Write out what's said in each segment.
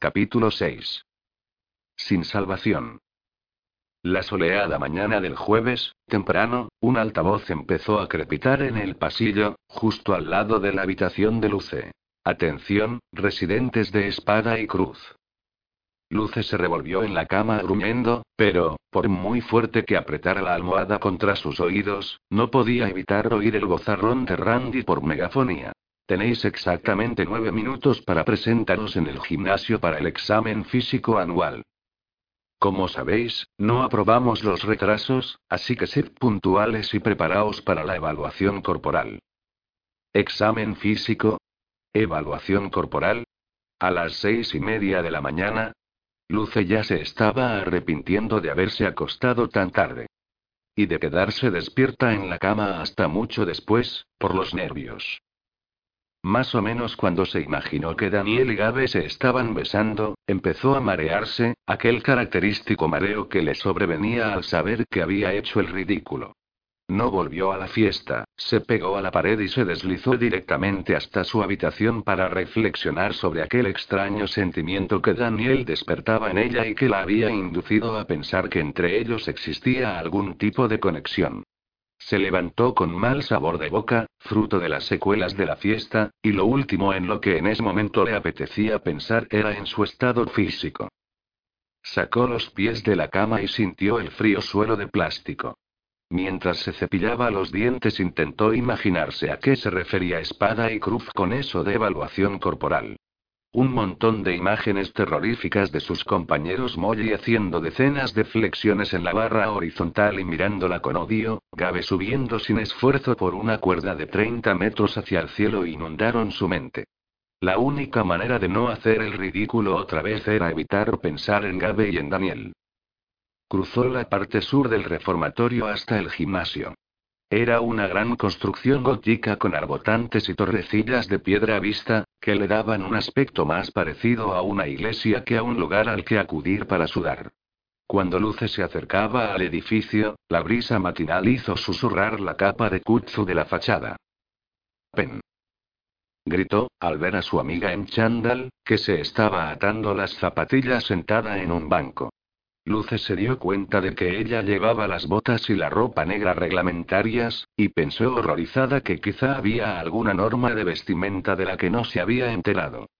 Capítulo 6. Sin salvación. La soleada mañana del jueves, temprano, un altavoz empezó a crepitar en el pasillo, justo al lado de la habitación de Luce. Atención, residentes de Espada y Cruz. Luce se revolvió en la cama gruñendo, pero, por muy fuerte que apretara la almohada contra sus oídos, no podía evitar oír el bozarrón de Randy por megafonía. Tenéis exactamente nueve minutos para presentaros en el gimnasio para el examen físico anual. Como sabéis, no aprobamos los retrasos, así que sed puntuales y preparaos para la evaluación corporal. Examen físico. Evaluación corporal. A las seis y media de la mañana. Luce ya se estaba arrepintiendo de haberse acostado tan tarde. Y de quedarse despierta en la cama hasta mucho después, por los nervios. Más o menos cuando se imaginó que Daniel y Gabe se estaban besando, empezó a marearse, aquel característico mareo que le sobrevenía al saber que había hecho el ridículo. No volvió a la fiesta, se pegó a la pared y se deslizó directamente hasta su habitación para reflexionar sobre aquel extraño sentimiento que Daniel despertaba en ella y que la había inducido a pensar que entre ellos existía algún tipo de conexión. Se levantó con mal sabor de boca, fruto de las secuelas de la fiesta, y lo último en lo que en ese momento le apetecía pensar era en su estado físico. Sacó los pies de la cama y sintió el frío suelo de plástico. Mientras se cepillaba los dientes intentó imaginarse a qué se refería Espada y Cruz con eso de evaluación corporal. Un montón de imágenes terroríficas de sus compañeros Molly haciendo decenas de flexiones en la barra horizontal y mirándola con odio, Gabe subiendo sin esfuerzo por una cuerda de 30 metros hacia el cielo inundaron su mente. La única manera de no hacer el ridículo otra vez era evitar pensar en Gabe y en Daniel. Cruzó la parte sur del reformatorio hasta el gimnasio. Era una gran construcción gótica con arbotantes y torrecillas de piedra vista, que le daban un aspecto más parecido a una iglesia que a un lugar al que acudir para sudar. Cuando Luce se acercaba al edificio, la brisa matinal hizo susurrar la capa de kutsu de la fachada. Pen. Gritó, al ver a su amiga en chándal, que se estaba atando las zapatillas sentada en un banco. Luce se dio cuenta de que ella llevaba las botas y la ropa negra reglamentarias, y pensó horrorizada que quizá había alguna norma de vestimenta de la que no se había enterado.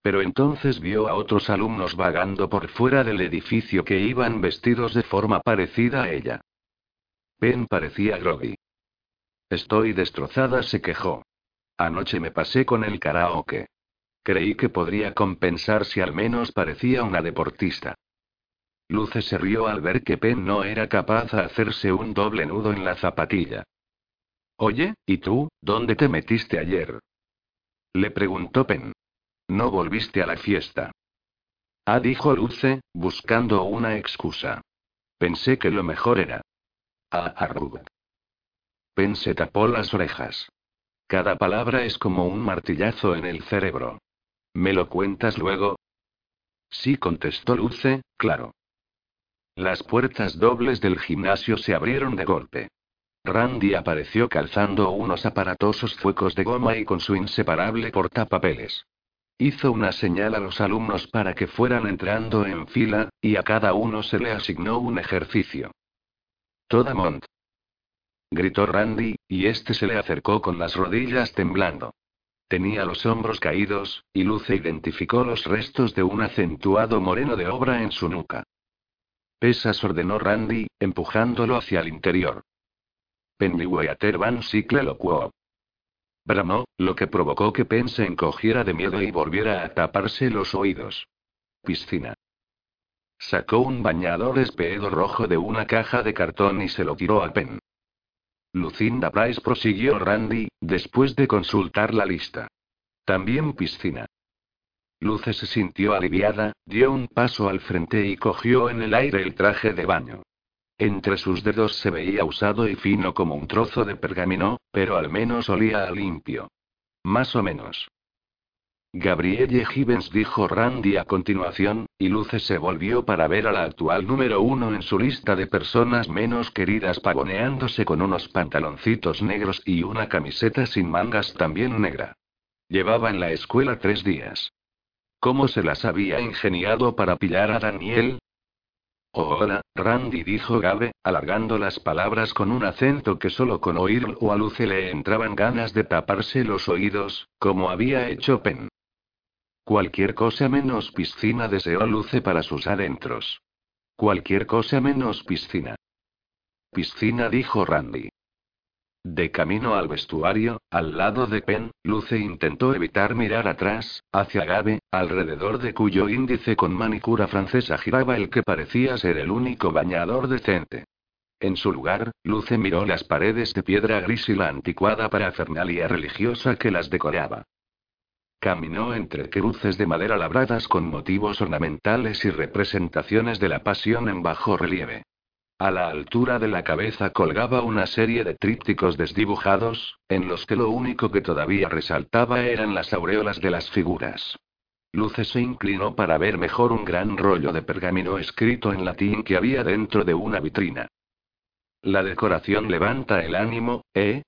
Pero entonces vio a otros alumnos vagando por fuera del edificio que iban vestidos de forma parecida a ella. Ben parecía groggy. Estoy destrozada, se quejó. Anoche me pasé con el karaoke. Creí que podría compensar si al menos parecía una deportista. Luce se rió al ver que Pen no era capaz de hacerse un doble nudo en la zapatilla. Oye, ¿y tú, dónde te metiste ayer? Le preguntó Pen. No volviste a la fiesta. Ah, dijo Luce, buscando una excusa. Pensé que lo mejor era. Ah, arrugó. Pen se tapó las orejas. Cada palabra es como un martillazo en el cerebro. ¿Me lo cuentas luego? Sí, contestó Luce, claro. Las puertas dobles del gimnasio se abrieron de golpe. Randy apareció calzando unos aparatosos fuecos de goma y con su inseparable portapapeles. Hizo una señal a los alumnos para que fueran entrando en fila, y a cada uno se le asignó un ejercicio. Toda mont. Gritó Randy, y este se le acercó con las rodillas temblando. Tenía los hombros caídos, y Luce identificó los restos de un acentuado moreno de obra en su nuca. Pesas ordenó Randy, empujándolo hacia el interior. Pennyweater Van Sicle locuó. Bramó, lo que provocó que Pen se encogiera de miedo y volviera a taparse los oídos. Piscina. Sacó un bañador espeedo rojo de una caja de cartón y se lo tiró a Pen. Lucinda Price prosiguió Randy, después de consultar la lista. También piscina. Luce se sintió aliviada, dio un paso al frente y cogió en el aire el traje de baño. Entre sus dedos se veía usado y fino como un trozo de pergamino, pero al menos olía a limpio. Más o menos. Gabrielle Gibbons dijo Randy a continuación, y Luce se volvió para ver a la actual número uno en su lista de personas menos queridas pavoneándose con unos pantaloncitos negros y una camiseta sin mangas también negra. Llevaba en la escuela tres días. ¿Cómo se las había ingeniado para pillar a Daniel? hola, Randy dijo Gabe, alargando las palabras con un acento que solo con oírlo a Luce le entraban ganas de taparse los oídos, como había hecho Penn. Cualquier cosa menos piscina deseó Luce para sus adentros. Cualquier cosa menos piscina. Piscina dijo Randy. De camino al vestuario, al lado de Penn, Luce intentó evitar mirar atrás, hacia Gabe, alrededor de cuyo índice con manicura francesa giraba el que parecía ser el único bañador decente. En su lugar, Luce miró las paredes de piedra gris y la anticuada parafernalia religiosa que las decoraba. Caminó entre cruces de madera labradas con motivos ornamentales y representaciones de la pasión en bajo relieve. A la altura de la cabeza colgaba una serie de trípticos desdibujados, en los que lo único que todavía resaltaba eran las aureolas de las figuras. Luce se inclinó para ver mejor un gran rollo de pergamino escrito en latín que había dentro de una vitrina. La decoración levanta el ánimo, ¿eh?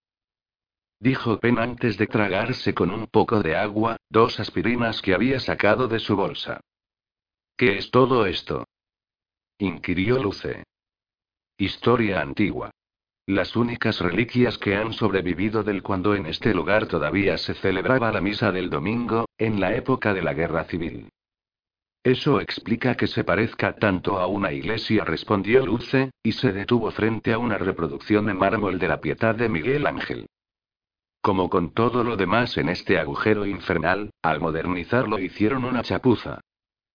dijo Penn antes de tragarse con un poco de agua, dos aspirinas que había sacado de su bolsa. ¿Qué es todo esto? inquirió Luce. Historia antigua. Las únicas reliquias que han sobrevivido del cuando en este lugar todavía se celebraba la misa del domingo, en la época de la guerra civil. Eso explica que se parezca tanto a una iglesia, respondió Luce, y se detuvo frente a una reproducción en mármol de la Pietad de Miguel Ángel. Como con todo lo demás en este agujero infernal, al modernizarlo hicieron una chapuza.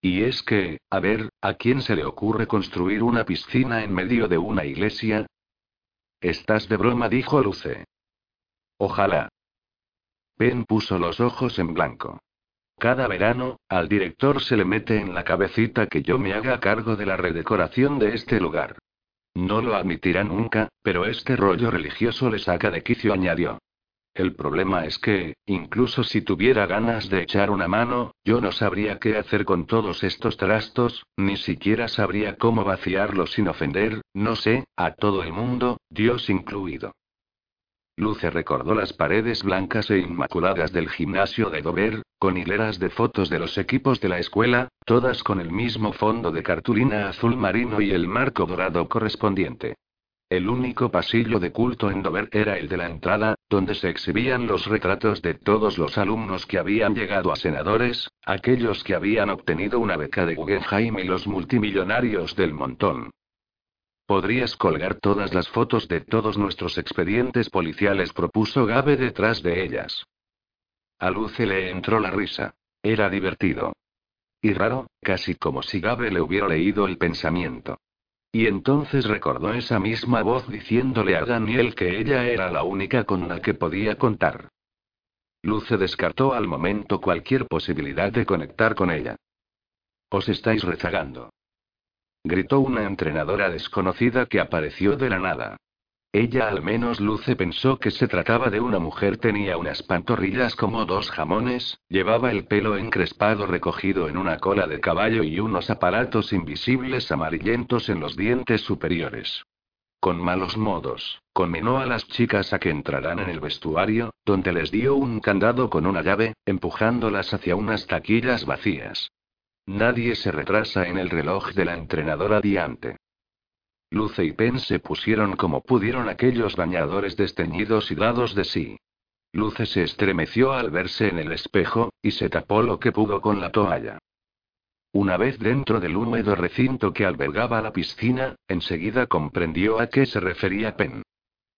Y es que, a ver, ¿a quién se le ocurre construir una piscina en medio de una iglesia? Estás de broma, dijo Luce. Ojalá. Ben puso los ojos en blanco. Cada verano, al director se le mete en la cabecita que yo me haga cargo de la redecoración de este lugar. No lo admitirá nunca, pero este rollo religioso le saca de quicio, añadió. El problema es que, incluso si tuviera ganas de echar una mano, yo no sabría qué hacer con todos estos trastos, ni siquiera sabría cómo vaciarlos sin ofender, no sé, a todo el mundo, Dios incluido. Luce recordó las paredes blancas e inmaculadas del gimnasio de Dover, con hileras de fotos de los equipos de la escuela, todas con el mismo fondo de cartulina azul marino y el marco dorado correspondiente. El único pasillo de culto en Dover era el de la entrada, donde se exhibían los retratos de todos los alumnos que habían llegado a senadores, aquellos que habían obtenido una beca de Guggenheim y los multimillonarios del montón. Podrías colgar todas las fotos de todos nuestros expedientes policiales, propuso Gabe detrás de ellas. A Luce le entró la risa. Era divertido. Y raro, casi como si Gabe le hubiera leído el pensamiento. Y entonces recordó esa misma voz diciéndole a Daniel que ella era la única con la que podía contar. Luce descartó al momento cualquier posibilidad de conectar con ella. Os estáis rezagando. Gritó una entrenadora desconocida que apareció de la nada. Ella al menos Luce pensó que se trataba de una mujer. Tenía unas pantorrillas como dos jamones, llevaba el pelo encrespado recogido en una cola de caballo y unos aparatos invisibles amarillentos en los dientes superiores. Con malos modos, conminó a las chicas a que entraran en el vestuario, donde les dio un candado con una llave, empujándolas hacia unas taquillas vacías. Nadie se retrasa en el reloj de la entrenadora diante. Luce y Pen se pusieron como pudieron aquellos bañadores desteñidos y dados de sí. Luce se estremeció al verse en el espejo, y se tapó lo que pudo con la toalla. Una vez dentro del húmedo recinto que albergaba la piscina, enseguida comprendió a qué se refería Pen.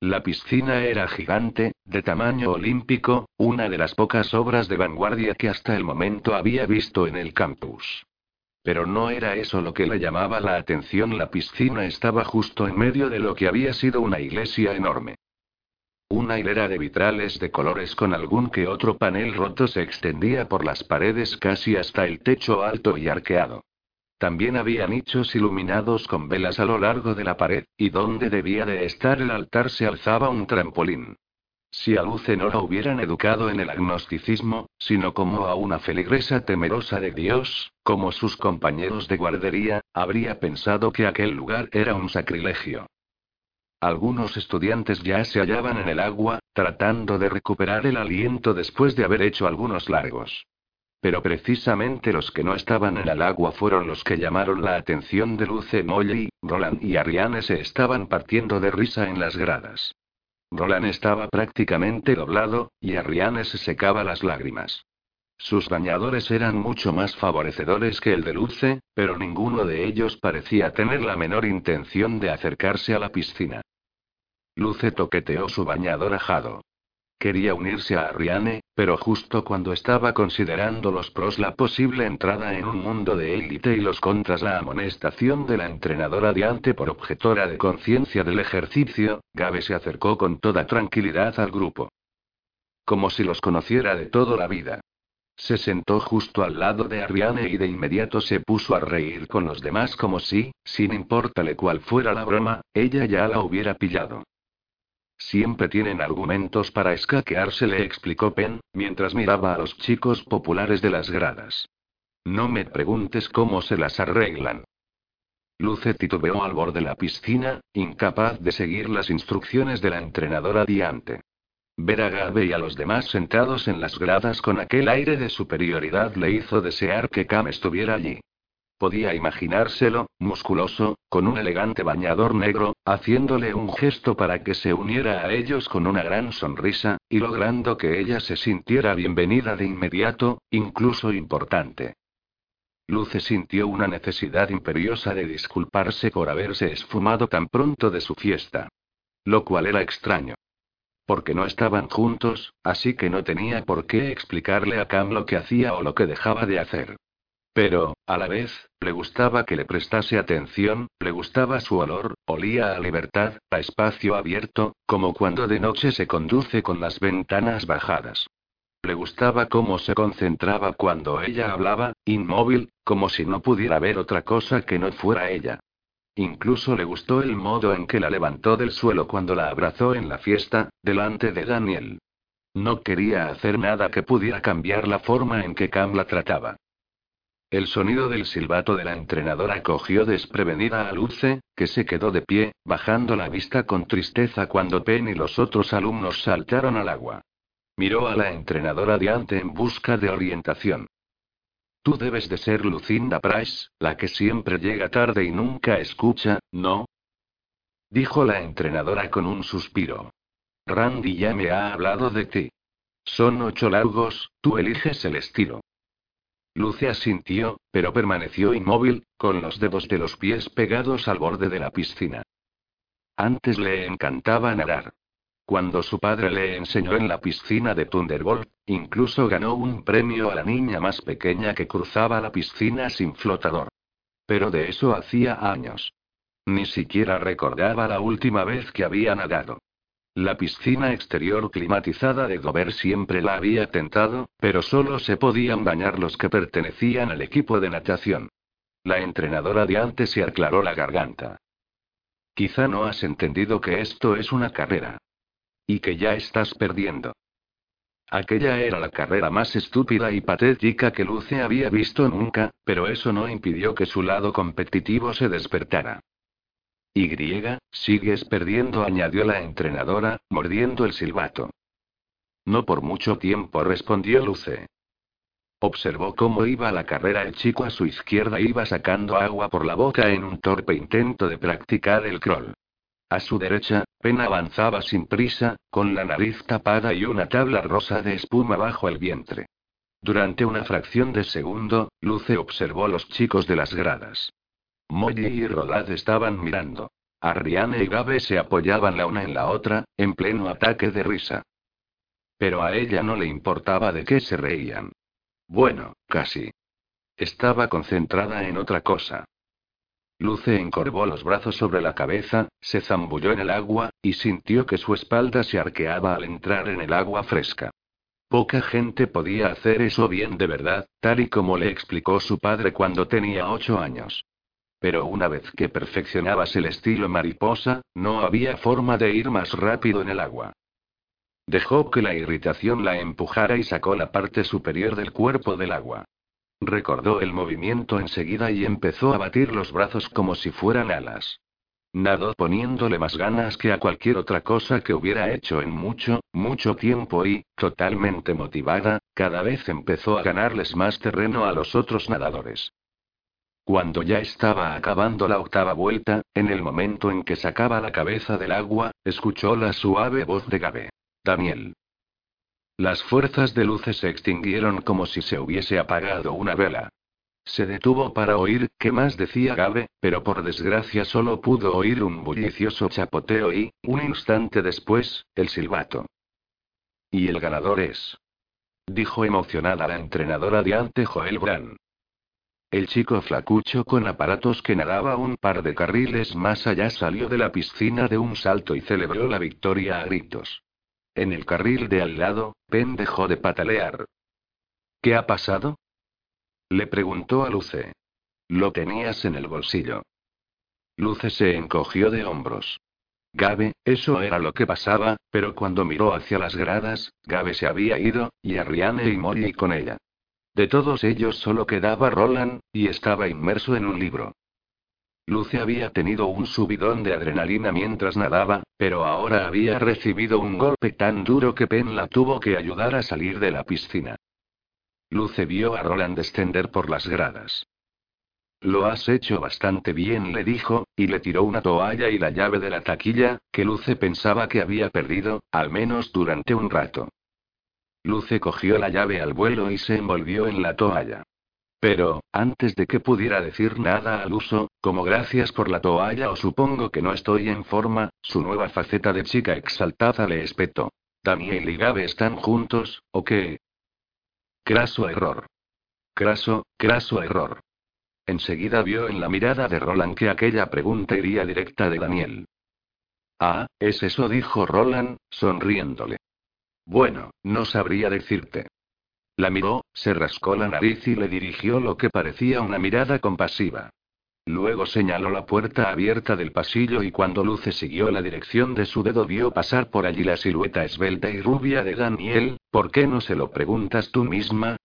La piscina era gigante, de tamaño olímpico, una de las pocas obras de vanguardia que hasta el momento había visto en el campus. Pero no era eso lo que le llamaba la atención. La piscina estaba justo en medio de lo que había sido una iglesia enorme. Una hilera de vitrales de colores con algún que otro panel roto se extendía por las paredes casi hasta el techo alto y arqueado. También había nichos iluminados con velas a lo largo de la pared, y donde debía de estar el altar se alzaba un trampolín. Si a Luce no la hubieran educado en el agnosticismo, sino como a una feligresa temerosa de Dios, como sus compañeros de guardería, habría pensado que aquel lugar era un sacrilegio. Algunos estudiantes ya se hallaban en el agua, tratando de recuperar el aliento después de haber hecho algunos largos. Pero precisamente los que no estaban en el agua fueron los que llamaron la atención de Luce Molly, Roland y Ariane se estaban partiendo de risa en las gradas. Roland estaba prácticamente doblado, y Ariane se secaba las lágrimas. Sus bañadores eran mucho más favorecedores que el de Luce, pero ninguno de ellos parecía tener la menor intención de acercarse a la piscina. Luce toqueteó su bañador ajado. Quería unirse a Ariane, pero justo cuando estaba considerando los pros la posible entrada en un mundo de élite y los contras la amonestación de la entrenadora diante por objetora de conciencia del ejercicio, Gabe se acercó con toda tranquilidad al grupo. Como si los conociera de toda la vida. Se sentó justo al lado de Ariane y de inmediato se puso a reír con los demás como si, sin importarle cuál fuera la broma, ella ya la hubiera pillado. Siempre tienen argumentos para escaquearse, le explicó Penn, mientras miraba a los chicos populares de las gradas. No me preguntes cómo se las arreglan. Luce titubeó al borde de la piscina, incapaz de seguir las instrucciones de la entrenadora Diante. Ver a Gabe y a los demás sentados en las gradas con aquel aire de superioridad le hizo desear que Cam estuviera allí. Podía imaginárselo, musculoso, con un elegante bañador negro, haciéndole un gesto para que se uniera a ellos con una gran sonrisa, y logrando que ella se sintiera bienvenida de inmediato, incluso importante. Luce sintió una necesidad imperiosa de disculparse por haberse esfumado tan pronto de su fiesta. Lo cual era extraño porque no estaban juntos, así que no tenía por qué explicarle a Cam lo que hacía o lo que dejaba de hacer. Pero, a la vez, le gustaba que le prestase atención, le gustaba su olor, olía a libertad, a espacio abierto, como cuando de noche se conduce con las ventanas bajadas. Le gustaba cómo se concentraba cuando ella hablaba, inmóvil, como si no pudiera ver otra cosa que no fuera ella. Incluso le gustó el modo en que la levantó del suelo cuando la abrazó en la fiesta, delante de Daniel. No quería hacer nada que pudiera cambiar la forma en que Cam la trataba. El sonido del silbato de la entrenadora cogió desprevenida a Luce, que se quedó de pie, bajando la vista con tristeza cuando Penn y los otros alumnos saltaron al agua. Miró a la entrenadora diante en busca de orientación. Tú debes de ser Lucinda Price, la que siempre llega tarde y nunca escucha, ¿no? Dijo la entrenadora con un suspiro. Randy ya me ha hablado de ti. Son ocho largos, tú eliges el estilo. Luce asintió, pero permaneció inmóvil, con los dedos de los pies pegados al borde de la piscina. Antes le encantaba nadar. Cuando su padre le enseñó en la piscina de Thunderbolt, incluso ganó un premio a la niña más pequeña que cruzaba la piscina sin flotador. Pero de eso hacía años. Ni siquiera recordaba la última vez que había nadado. La piscina exterior climatizada de Dover siempre la había tentado, pero solo se podían bañar los que pertenecían al equipo de natación. La entrenadora de antes se aclaró la garganta. Quizá no has entendido que esto es una carrera. Y que ya estás perdiendo. Aquella era la carrera más estúpida y patética que Luce había visto nunca, pero eso no impidió que su lado competitivo se despertara. Y, sigues perdiendo, añadió la entrenadora, mordiendo el silbato. No por mucho tiempo, respondió Luce. Observó cómo iba la carrera. El chico a su izquierda iba sacando agua por la boca en un torpe intento de practicar el crawl. A su derecha, Pen avanzaba sin prisa, con la nariz tapada y una tabla rosa de espuma bajo el vientre. Durante una fracción de segundo, Luce observó los chicos de las gradas. Molly y Rolad estaban mirando. Arriane y Gabe se apoyaban la una en la otra, en pleno ataque de risa. Pero a ella no le importaba de qué se reían. Bueno, casi. Estaba concentrada en otra cosa. Luce encorvó los brazos sobre la cabeza, se zambulló en el agua, y sintió que su espalda se arqueaba al entrar en el agua fresca. Poca gente podía hacer eso bien de verdad, tal y como le explicó su padre cuando tenía ocho años. Pero una vez que perfeccionabas el estilo mariposa, no había forma de ir más rápido en el agua. Dejó que la irritación la empujara y sacó la parte superior del cuerpo del agua. Recordó el movimiento enseguida y empezó a batir los brazos como si fueran alas. Nadó poniéndole más ganas que a cualquier otra cosa que hubiera hecho en mucho, mucho tiempo y, totalmente motivada, cada vez empezó a ganarles más terreno a los otros nadadores. Cuando ya estaba acabando la octava vuelta, en el momento en que sacaba la cabeza del agua, escuchó la suave voz de Gabe. Daniel. Las fuerzas de luces se extinguieron como si se hubiese apagado una vela. Se detuvo para oír qué más decía Gabe, pero por desgracia solo pudo oír un bullicioso chapoteo y, un instante después, el silbato. Y el ganador es. Dijo emocionada la entrenadora de ante Joel Brand. El chico flacucho con aparatos que nadaba un par de carriles más allá salió de la piscina de un salto y celebró la victoria a gritos. En el carril de al lado, Pen dejó de patalear. ¿Qué ha pasado? Le preguntó a Luce. Lo tenías en el bolsillo. Luce se encogió de hombros. Gabe, eso era lo que pasaba, pero cuando miró hacia las gradas, Gabe se había ido, y Ariane y Molly con ella. De todos ellos solo quedaba Roland, y estaba inmerso en un libro. Luce había tenido un subidón de adrenalina mientras nadaba, pero ahora había recibido un golpe tan duro que Pen la tuvo que ayudar a salir de la piscina. Luce vio a Roland descender por las gradas. Lo has hecho bastante bien, le dijo, y le tiró una toalla y la llave de la taquilla, que Luce pensaba que había perdido, al menos durante un rato. Luce cogió la llave al vuelo y se envolvió en la toalla. Pero, antes de que pudiera decir nada al uso, como gracias por la toalla o supongo que no estoy en forma, su nueva faceta de chica exaltada le espetó. ¿Daniel y Gabe están juntos, o qué? Craso error. Craso, craso error. Enseguida vio en la mirada de Roland que aquella pregunta iría directa de Daniel. Ah, es eso, dijo Roland, sonriéndole. Bueno, no sabría decirte. La miró, se rascó la nariz y le dirigió lo que parecía una mirada compasiva. Luego señaló la puerta abierta del pasillo y cuando Luce siguió la dirección de su dedo vio pasar por allí la silueta esbelta y rubia de Daniel, ¿por qué no se lo preguntas tú misma?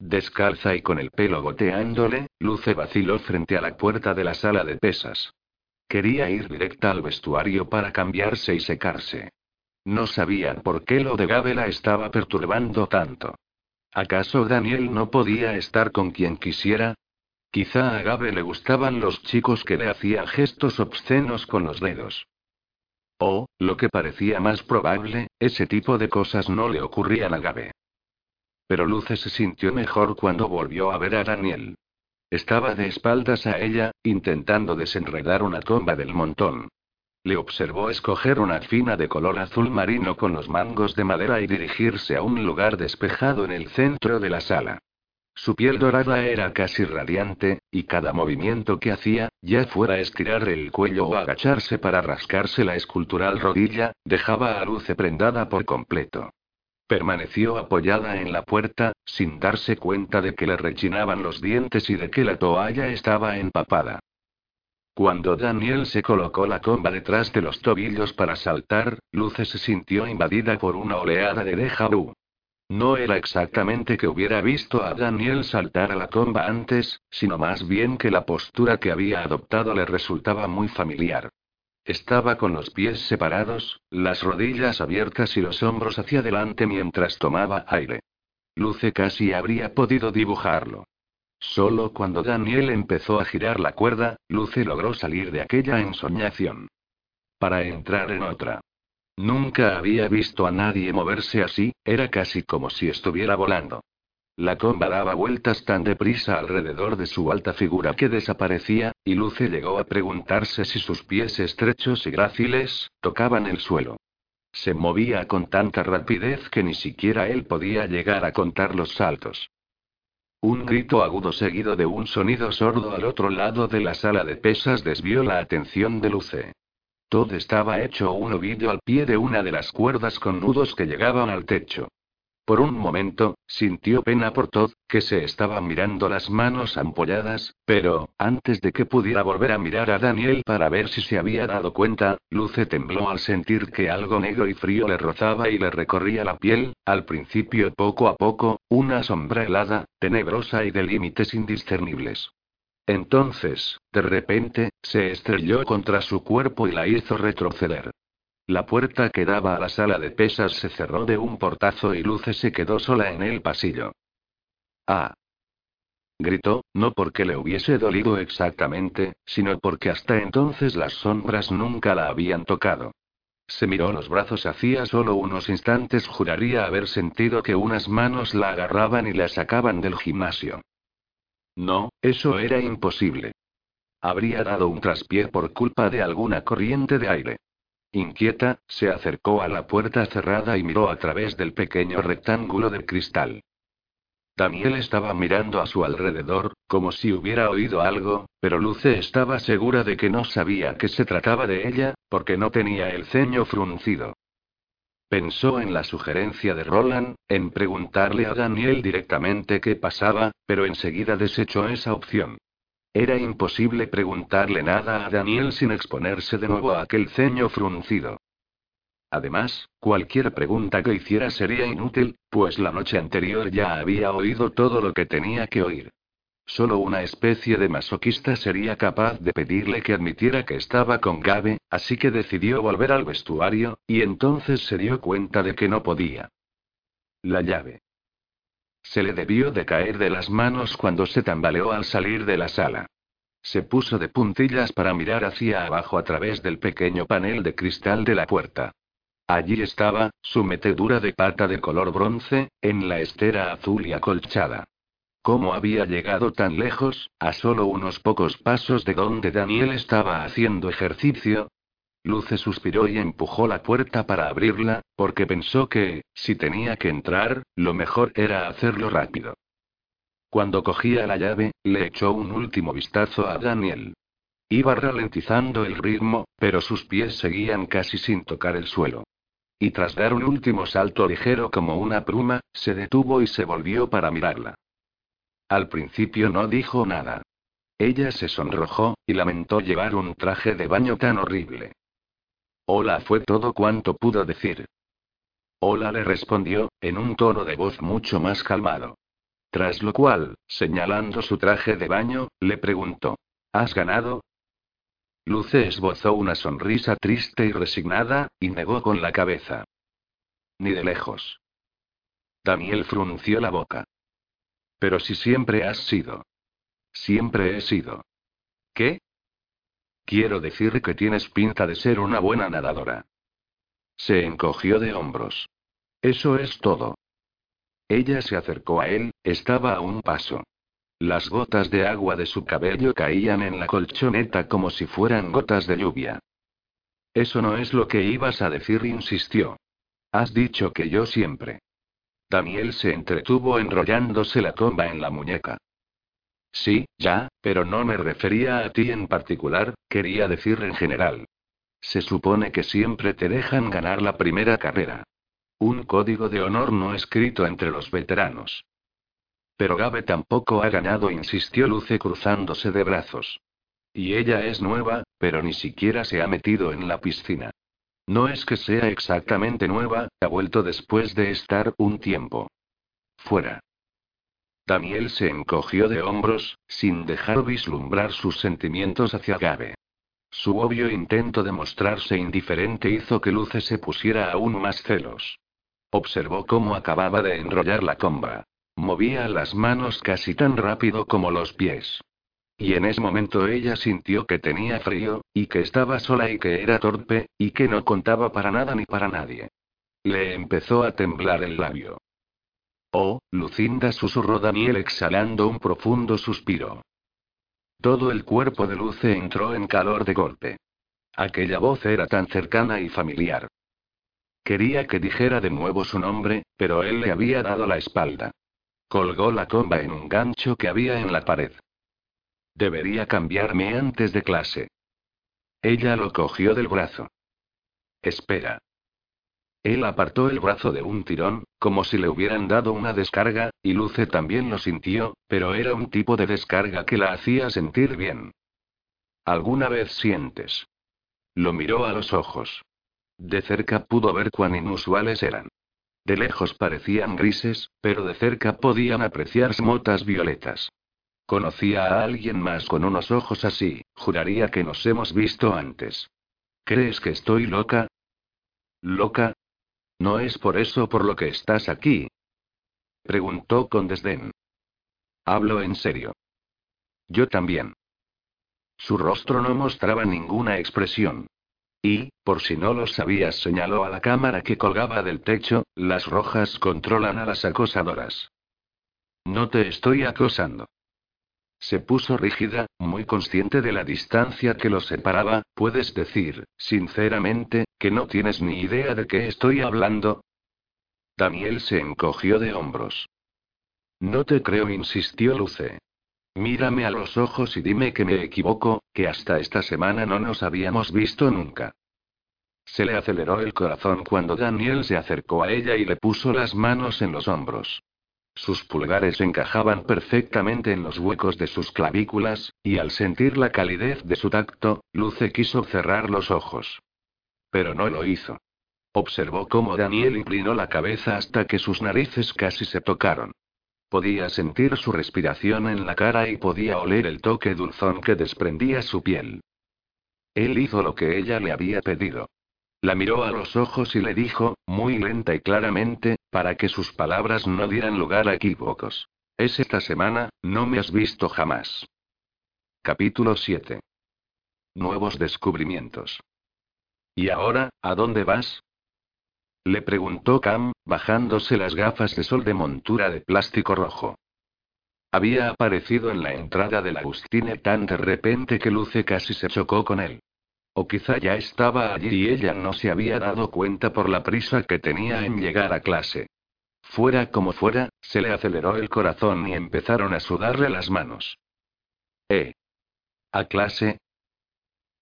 Descalza y con el pelo goteándole, Luce vaciló frente a la puerta de la sala de pesas. Quería ir directa al vestuario para cambiarse y secarse. No sabían por qué lo de Gabela estaba perturbando tanto. ¿Acaso Daniel no podía estar con quien quisiera? Quizá a Gabe le gustaban los chicos que le hacían gestos obscenos con los dedos. O, lo que parecía más probable, ese tipo de cosas no le ocurrían a Gabe. Pero Luce se sintió mejor cuando volvió a ver a Daniel. Estaba de espaldas a ella, intentando desenredar una comba del montón. Le observó escoger una fina de color azul marino con los mangos de madera y dirigirse a un lugar despejado en el centro de la sala. Su piel dorada era casi radiante, y cada movimiento que hacía, ya fuera estirar el cuello o agacharse para rascarse la escultural rodilla, dejaba a Luce prendada por completo. Permaneció apoyada en la puerta, sin darse cuenta de que le rechinaban los dientes y de que la toalla estaba empapada. Cuando Daniel se colocó la comba detrás de los tobillos para saltar, Luce se sintió invadida por una oleada de déjà vu. No era exactamente que hubiera visto a Daniel saltar a la comba antes, sino más bien que la postura que había adoptado le resultaba muy familiar. Estaba con los pies separados, las rodillas abiertas y los hombros hacia adelante mientras tomaba aire. Luce casi habría podido dibujarlo. Solo cuando Daniel empezó a girar la cuerda, Luce logró salir de aquella ensoñación. Para entrar en otra. Nunca había visto a nadie moverse así, era casi como si estuviera volando. La comba daba vueltas tan deprisa alrededor de su alta figura que desaparecía, y Luce llegó a preguntarse si sus pies estrechos y gráciles tocaban el suelo. Se movía con tanta rapidez que ni siquiera él podía llegar a contar los saltos. Un grito agudo seguido de un sonido sordo al otro lado de la sala de pesas desvió la atención de Luce. Todd estaba hecho un ovillo al pie de una de las cuerdas con nudos que llegaban al techo. Por un momento, sintió pena por Todd, que se estaba mirando las manos ampolladas, pero, antes de que pudiera volver a mirar a Daniel para ver si se había dado cuenta, Luce tembló al sentir que algo negro y frío le rozaba y le recorría la piel, al principio poco a poco, una sombra helada, tenebrosa y de límites indiscernibles. Entonces, de repente, se estrelló contra su cuerpo y la hizo retroceder. La puerta que daba a la sala de pesas se cerró de un portazo y Luce se quedó sola en el pasillo. Ah. Gritó, no porque le hubiese dolido exactamente, sino porque hasta entonces las sombras nunca la habían tocado. Se miró los brazos hacía solo unos instantes juraría haber sentido que unas manos la agarraban y la sacaban del gimnasio. No, eso era imposible. Habría dado un traspié por culpa de alguna corriente de aire. Inquieta, se acercó a la puerta cerrada y miró a través del pequeño rectángulo de cristal. Daniel estaba mirando a su alrededor, como si hubiera oído algo, pero Luce estaba segura de que no sabía que se trataba de ella, porque no tenía el ceño fruncido. Pensó en la sugerencia de Roland, en preguntarle a Daniel directamente qué pasaba, pero enseguida desechó esa opción. Era imposible preguntarle nada a Daniel sin exponerse de nuevo a aquel ceño fruncido. Además, cualquier pregunta que hiciera sería inútil, pues la noche anterior ya había oído todo lo que tenía que oír. Solo una especie de masoquista sería capaz de pedirle que admitiera que estaba con Gabe, así que decidió volver al vestuario, y entonces se dio cuenta de que no podía. La llave. Se le debió de caer de las manos cuando se tambaleó al salir de la sala. Se puso de puntillas para mirar hacia abajo a través del pequeño panel de cristal de la puerta. Allí estaba, su metedura de pata de color bronce, en la estera azul y acolchada. ¿Cómo había llegado tan lejos, a solo unos pocos pasos de donde Daniel estaba haciendo ejercicio? Luce suspiró y empujó la puerta para abrirla, porque pensó que, si tenía que entrar, lo mejor era hacerlo rápido. Cuando cogía la llave, le echó un último vistazo a Daniel. Iba ralentizando el ritmo, pero sus pies seguían casi sin tocar el suelo. Y tras dar un último salto ligero como una pluma, se detuvo y se volvió para mirarla. Al principio no dijo nada. Ella se sonrojó, y lamentó llevar un traje de baño tan horrible. Hola fue todo cuanto pudo decir. Hola le respondió, en un tono de voz mucho más calmado. Tras lo cual, señalando su traje de baño, le preguntó. ¿Has ganado? Luce esbozó una sonrisa triste y resignada, y negó con la cabeza. Ni de lejos. Daniel frunció la boca. Pero si siempre has sido. Siempre he sido. ¿Qué? Quiero decir que tienes pinta de ser una buena nadadora. Se encogió de hombros. Eso es todo. Ella se acercó a él, estaba a un paso. Las gotas de agua de su cabello caían en la colchoneta como si fueran gotas de lluvia. Eso no es lo que ibas a decir, insistió. Has dicho que yo siempre. Daniel se entretuvo enrollándose la comba en la muñeca. Sí, ya, pero no me refería a ti en particular, quería decir en general. Se supone que siempre te dejan ganar la primera carrera. Un código de honor no escrito entre los veteranos. Pero Gabe tampoco ha ganado, insistió Luce cruzándose de brazos. Y ella es nueva, pero ni siquiera se ha metido en la piscina. No es que sea exactamente nueva, ha vuelto después de estar un tiempo. Fuera. Daniel se encogió de hombros, sin dejar vislumbrar sus sentimientos hacia Gabe. Su obvio intento de mostrarse indiferente hizo que Luce se pusiera aún más celos. Observó cómo acababa de enrollar la comba. Movía las manos casi tan rápido como los pies. Y en ese momento ella sintió que tenía frío, y que estaba sola y que era torpe, y que no contaba para nada ni para nadie. Le empezó a temblar el labio. Oh, Lucinda susurró Daniel exhalando un profundo suspiro. Todo el cuerpo de Luce entró en calor de golpe. Aquella voz era tan cercana y familiar. Quería que dijera de nuevo su nombre, pero él le había dado la espalda. Colgó la comba en un gancho que había en la pared. Debería cambiarme antes de clase. Ella lo cogió del brazo. Espera. Él apartó el brazo de un tirón, como si le hubieran dado una descarga, y Luce también lo sintió, pero era un tipo de descarga que la hacía sentir bien. ¿Alguna vez sientes? Lo miró a los ojos. De cerca pudo ver cuán inusuales eran. De lejos parecían grises, pero de cerca podían apreciarse motas violetas. Conocía a alguien más con unos ojos así, juraría que nos hemos visto antes. ¿Crees que estoy loca? ¿Loca? ¿No es por eso por lo que estás aquí? Preguntó con desdén. Hablo en serio. Yo también. Su rostro no mostraba ninguna expresión. Y, por si no lo sabías, señaló a la cámara que colgaba del techo, las rojas controlan a las acosadoras. No te estoy acosando. Se puso rígida, muy consciente de la distancia que los separaba, puedes decir, sinceramente, que no tienes ni idea de qué estoy hablando. Daniel se encogió de hombros. No te creo, insistió Luce. Mírame a los ojos y dime que me equivoco, que hasta esta semana no nos habíamos visto nunca. Se le aceleró el corazón cuando Daniel se acercó a ella y le puso las manos en los hombros. Sus pulgares encajaban perfectamente en los huecos de sus clavículas, y al sentir la calidez de su tacto, Luce quiso cerrar los ojos. Pero no lo hizo. Observó cómo Daniel inclinó la cabeza hasta que sus narices casi se tocaron. Podía sentir su respiración en la cara y podía oler el toque dulzón que desprendía su piel. Él hizo lo que ella le había pedido. La miró a los ojos y le dijo, muy lenta y claramente, para que sus palabras no dieran lugar a equívocos. Es esta semana, no me has visto jamás. Capítulo 7. Nuevos descubrimientos. ¿Y ahora, a dónde vas? Le preguntó Cam, bajándose las gafas de sol de montura de plástico rojo. Había aparecido en la entrada del Agustine tan de repente que Luce casi se chocó con él. O quizá ya estaba allí y ella no se había dado cuenta por la prisa que tenía en llegar a clase. Fuera como fuera, se le aceleró el corazón y empezaron a sudarle las manos. ¿Eh? ¿A clase?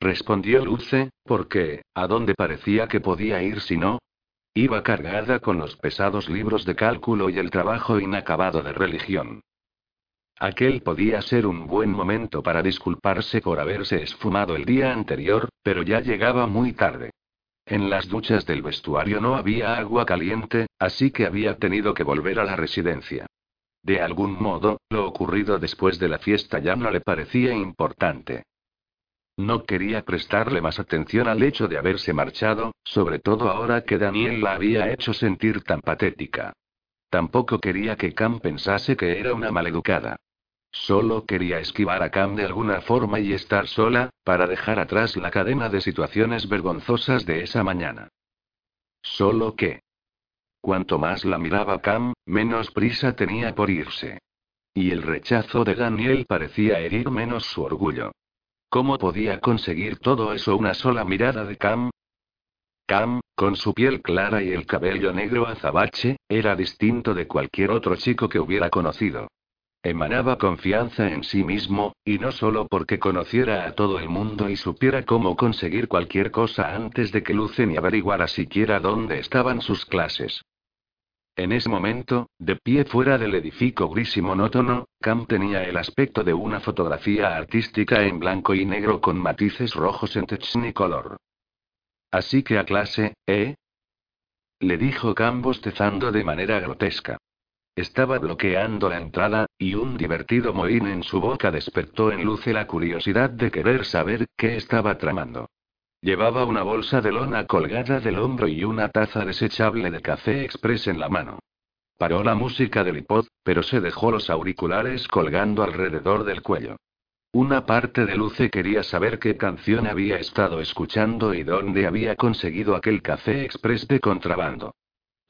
Respondió Luce, porque, ¿a dónde parecía que podía ir si no? Iba cargada con los pesados libros de cálculo y el trabajo inacabado de religión. Aquel podía ser un buen momento para disculparse por haberse esfumado el día anterior, pero ya llegaba muy tarde. En las duchas del vestuario no había agua caliente, así que había tenido que volver a la residencia. De algún modo, lo ocurrido después de la fiesta ya no le parecía importante. No quería prestarle más atención al hecho de haberse marchado, sobre todo ahora que Daniel la había hecho sentir tan patética. Tampoco quería que Cam pensase que era una maleducada. Solo quería esquivar a Cam de alguna forma y estar sola, para dejar atrás la cadena de situaciones vergonzosas de esa mañana. Solo que. Cuanto más la miraba Cam, menos prisa tenía por irse. Y el rechazo de Daniel parecía herir menos su orgullo. ¿Cómo podía conseguir todo eso una sola mirada de Cam? Cam, con su piel clara y el cabello negro azabache, era distinto de cualquier otro chico que hubiera conocido. Emanaba confianza en sí mismo, y no solo porque conociera a todo el mundo y supiera cómo conseguir cualquier cosa antes de que Luce ni averiguara siquiera dónde estaban sus clases. En ese momento, de pie fuera del edificio gris y monótono, Cam tenía el aspecto de una fotografía artística en blanco y negro con matices rojos en technicolor. Así que a clase, ¿eh? Le dijo Cam bostezando de manera grotesca. Estaba bloqueando la entrada, y un divertido mohín en su boca despertó en Luce la curiosidad de querer saber qué estaba tramando. Llevaba una bolsa de lona colgada del hombro y una taza desechable de café express en la mano. Paró la música del iPod, pero se dejó los auriculares colgando alrededor del cuello. Una parte de Luce quería saber qué canción había estado escuchando y dónde había conseguido aquel café express de contrabando.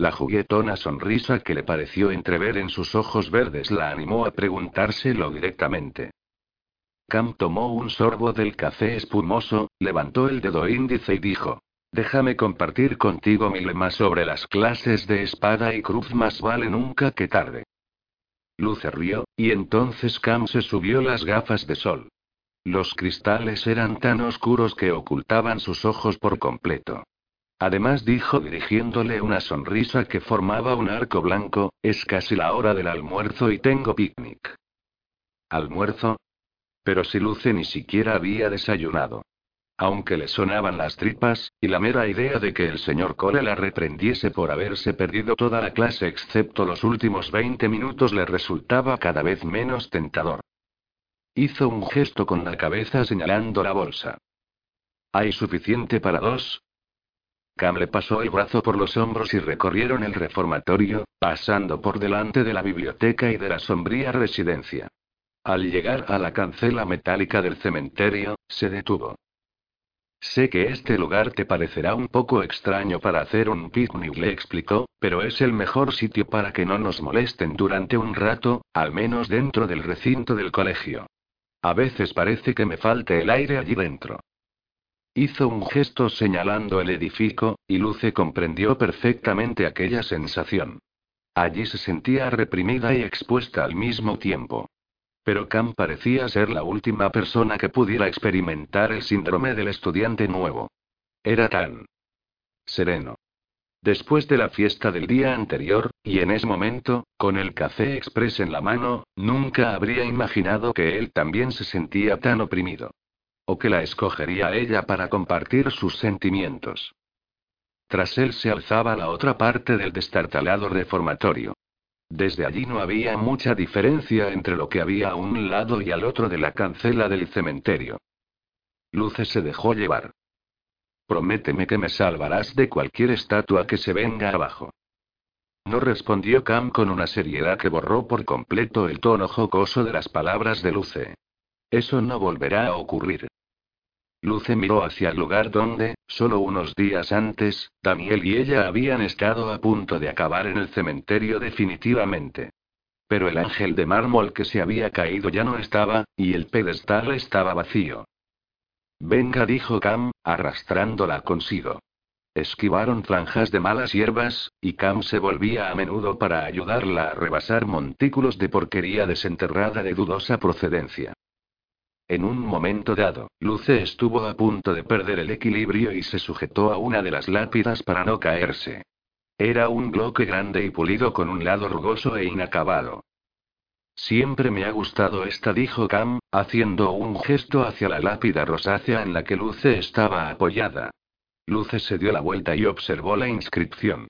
La juguetona sonrisa que le pareció entrever en sus ojos verdes la animó a preguntárselo directamente. Cam tomó un sorbo del café espumoso, levantó el dedo índice y dijo: Déjame compartir contigo mi lema sobre las clases de espada y cruz más vale nunca que tarde. Luce rió, y entonces Cam se subió las gafas de sol. Los cristales eran tan oscuros que ocultaban sus ojos por completo. Además dijo dirigiéndole una sonrisa que formaba un arco blanco, es casi la hora del almuerzo y tengo picnic. ¿Almuerzo? Pero si Luce ni siquiera había desayunado. Aunque le sonaban las tripas, y la mera idea de que el señor Cole la reprendiese por haberse perdido toda la clase excepto los últimos 20 minutos le resultaba cada vez menos tentador. Hizo un gesto con la cabeza señalando la bolsa. ¿Hay suficiente para dos? Cam le pasó el brazo por los hombros y recorrieron el reformatorio, pasando por delante de la biblioteca y de la sombría residencia. Al llegar a la cancela metálica del cementerio, se detuvo. Sé que este lugar te parecerá un poco extraño para hacer un picnic, le explicó, pero es el mejor sitio para que no nos molesten durante un rato, al menos dentro del recinto del colegio. A veces parece que me falte el aire allí dentro. Hizo un gesto señalando el edificio, y Luce comprendió perfectamente aquella sensación. Allí se sentía reprimida y expuesta al mismo tiempo. Pero Cam parecía ser la última persona que pudiera experimentar el síndrome del estudiante nuevo. Era tan sereno. Después de la fiesta del día anterior, y en ese momento, con el café express en la mano, nunca habría imaginado que él también se sentía tan oprimido. O que la escogería ella para compartir sus sentimientos. Tras él se alzaba la otra parte del destartalado reformatorio. Desde allí no había mucha diferencia entre lo que había a un lado y al otro de la cancela del cementerio. Luce se dejó llevar. Prométeme que me salvarás de cualquier estatua que se venga abajo. No respondió Cam con una seriedad que borró por completo el tono jocoso de las palabras de Luce. Eso no volverá a ocurrir. Luce miró hacia el lugar donde, solo unos días antes, Daniel y ella habían estado a punto de acabar en el cementerio definitivamente. Pero el ángel de mármol que se había caído ya no estaba, y el pedestal estaba vacío. Venga, dijo Cam, arrastrándola consigo. Esquivaron franjas de malas hierbas, y Cam se volvía a menudo para ayudarla a rebasar montículos de porquería desenterrada de dudosa procedencia. En un momento dado, Luce estuvo a punto de perder el equilibrio y se sujetó a una de las lápidas para no caerse. Era un bloque grande y pulido con un lado rugoso e inacabado. Siempre me ha gustado esta, dijo Cam, haciendo un gesto hacia la lápida rosácea en la que Luce estaba apoyada. Luce se dio la vuelta y observó la inscripción.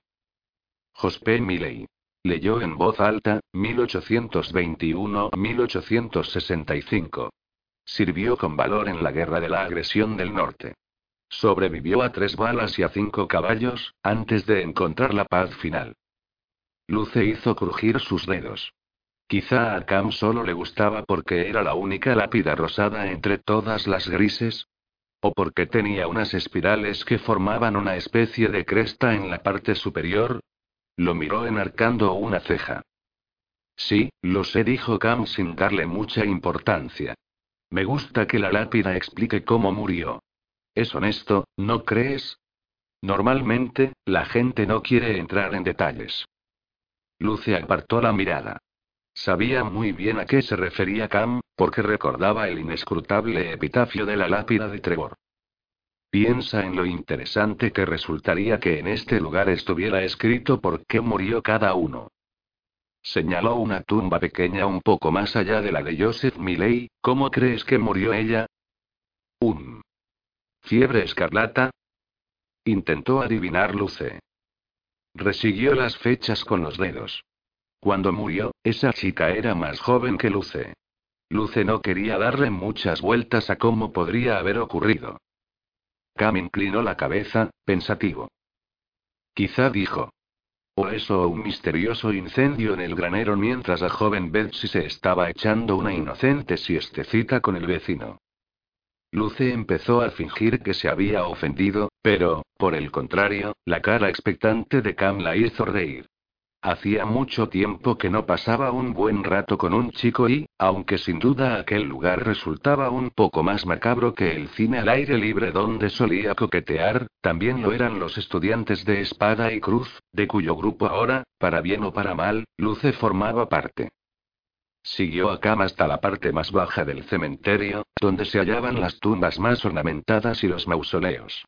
Jospe Milley. Leyó en voz alta, 1821-1865. Sirvió con valor en la guerra de la agresión del norte. Sobrevivió a tres balas y a cinco caballos, antes de encontrar la paz final. Luce hizo crujir sus dedos. Quizá a Cam solo le gustaba porque era la única lápida rosada entre todas las grises. O porque tenía unas espirales que formaban una especie de cresta en la parte superior. Lo miró enarcando una ceja. Sí, lo sé, dijo Cam sin darle mucha importancia. Me gusta que la lápida explique cómo murió. Es honesto, ¿no crees? Normalmente, la gente no quiere entrar en detalles. Luce apartó la mirada. Sabía muy bien a qué se refería Cam, porque recordaba el inescrutable epitafio de la lápida de Trevor. Piensa en lo interesante que resultaría que en este lugar estuviera escrito por qué murió cada uno. Señaló una tumba pequeña un poco más allá de la de Joseph Milley. ¿Cómo crees que murió ella? Un. ¿Fiebre escarlata? Intentó adivinar Luce. Resiguió las fechas con los dedos. Cuando murió, esa chica era más joven que Luce. Luce no quería darle muchas vueltas a cómo podría haber ocurrido. Cam inclinó la cabeza, pensativo. Quizá dijo. O eso un misterioso incendio en el granero mientras la joven Betsy se estaba echando una inocente siestecita con el vecino. Luce empezó a fingir que se había ofendido, pero, por el contrario, la cara expectante de Cam la hizo reír. Hacía mucho tiempo que no pasaba un buen rato con un chico y, aunque sin duda aquel lugar resultaba un poco más macabro que el cine al aire libre donde solía coquetear, también lo eran los estudiantes de Espada y Cruz, de cuyo grupo ahora, para bien o para mal, Luce formaba parte. Siguió a Cam hasta la parte más baja del cementerio, donde se hallaban las tumbas más ornamentadas y los mausoleos.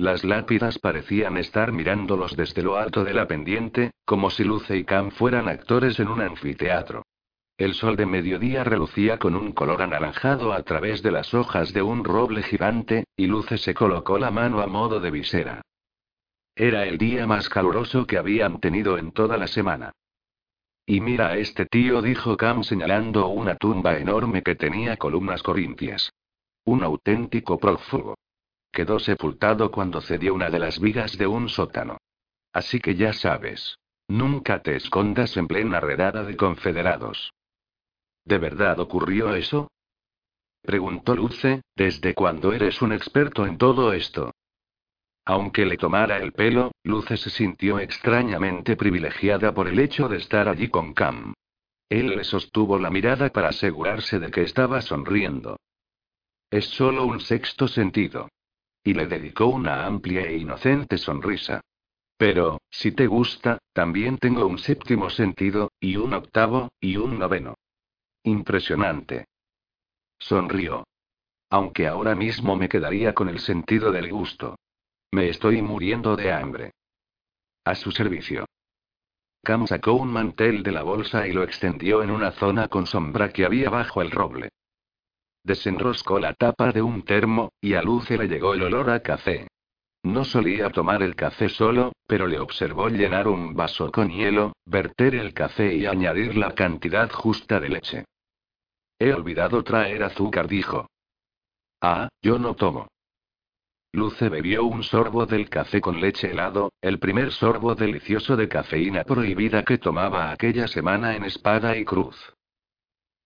Las lápidas parecían estar mirándolos desde lo alto de la pendiente, como si Luce y Cam fueran actores en un anfiteatro. El sol de mediodía relucía con un color anaranjado a través de las hojas de un roble gigante, y Luce se colocó la mano a modo de visera. Era el día más caluroso que habían tenido en toda la semana. Y mira a este tío, dijo Cam señalando una tumba enorme que tenía columnas corintias. Un auténtico prófugo. Quedó sepultado cuando cedió una de las vigas de un sótano. Así que ya sabes. Nunca te escondas en plena redada de confederados. ¿De verdad ocurrió eso? Preguntó Luce, ¿desde cuándo eres un experto en todo esto? Aunque le tomara el pelo, Luce se sintió extrañamente privilegiada por el hecho de estar allí con Cam. Él le sostuvo la mirada para asegurarse de que estaba sonriendo. Es solo un sexto sentido. Y le dedicó una amplia e inocente sonrisa. Pero, si te gusta, también tengo un séptimo sentido, y un octavo, y un noveno. Impresionante. Sonrió. Aunque ahora mismo me quedaría con el sentido del gusto. Me estoy muriendo de hambre. A su servicio. Cam sacó un mantel de la bolsa y lo extendió en una zona con sombra que había bajo el roble. Desenroscó la tapa de un termo, y a Luce le llegó el olor a café. No solía tomar el café solo, pero le observó llenar un vaso con hielo, verter el café y añadir la cantidad justa de leche. He olvidado traer azúcar, dijo. Ah, yo no tomo. Luce bebió un sorbo del café con leche helado, el primer sorbo delicioso de cafeína prohibida que tomaba aquella semana en Espada y Cruz.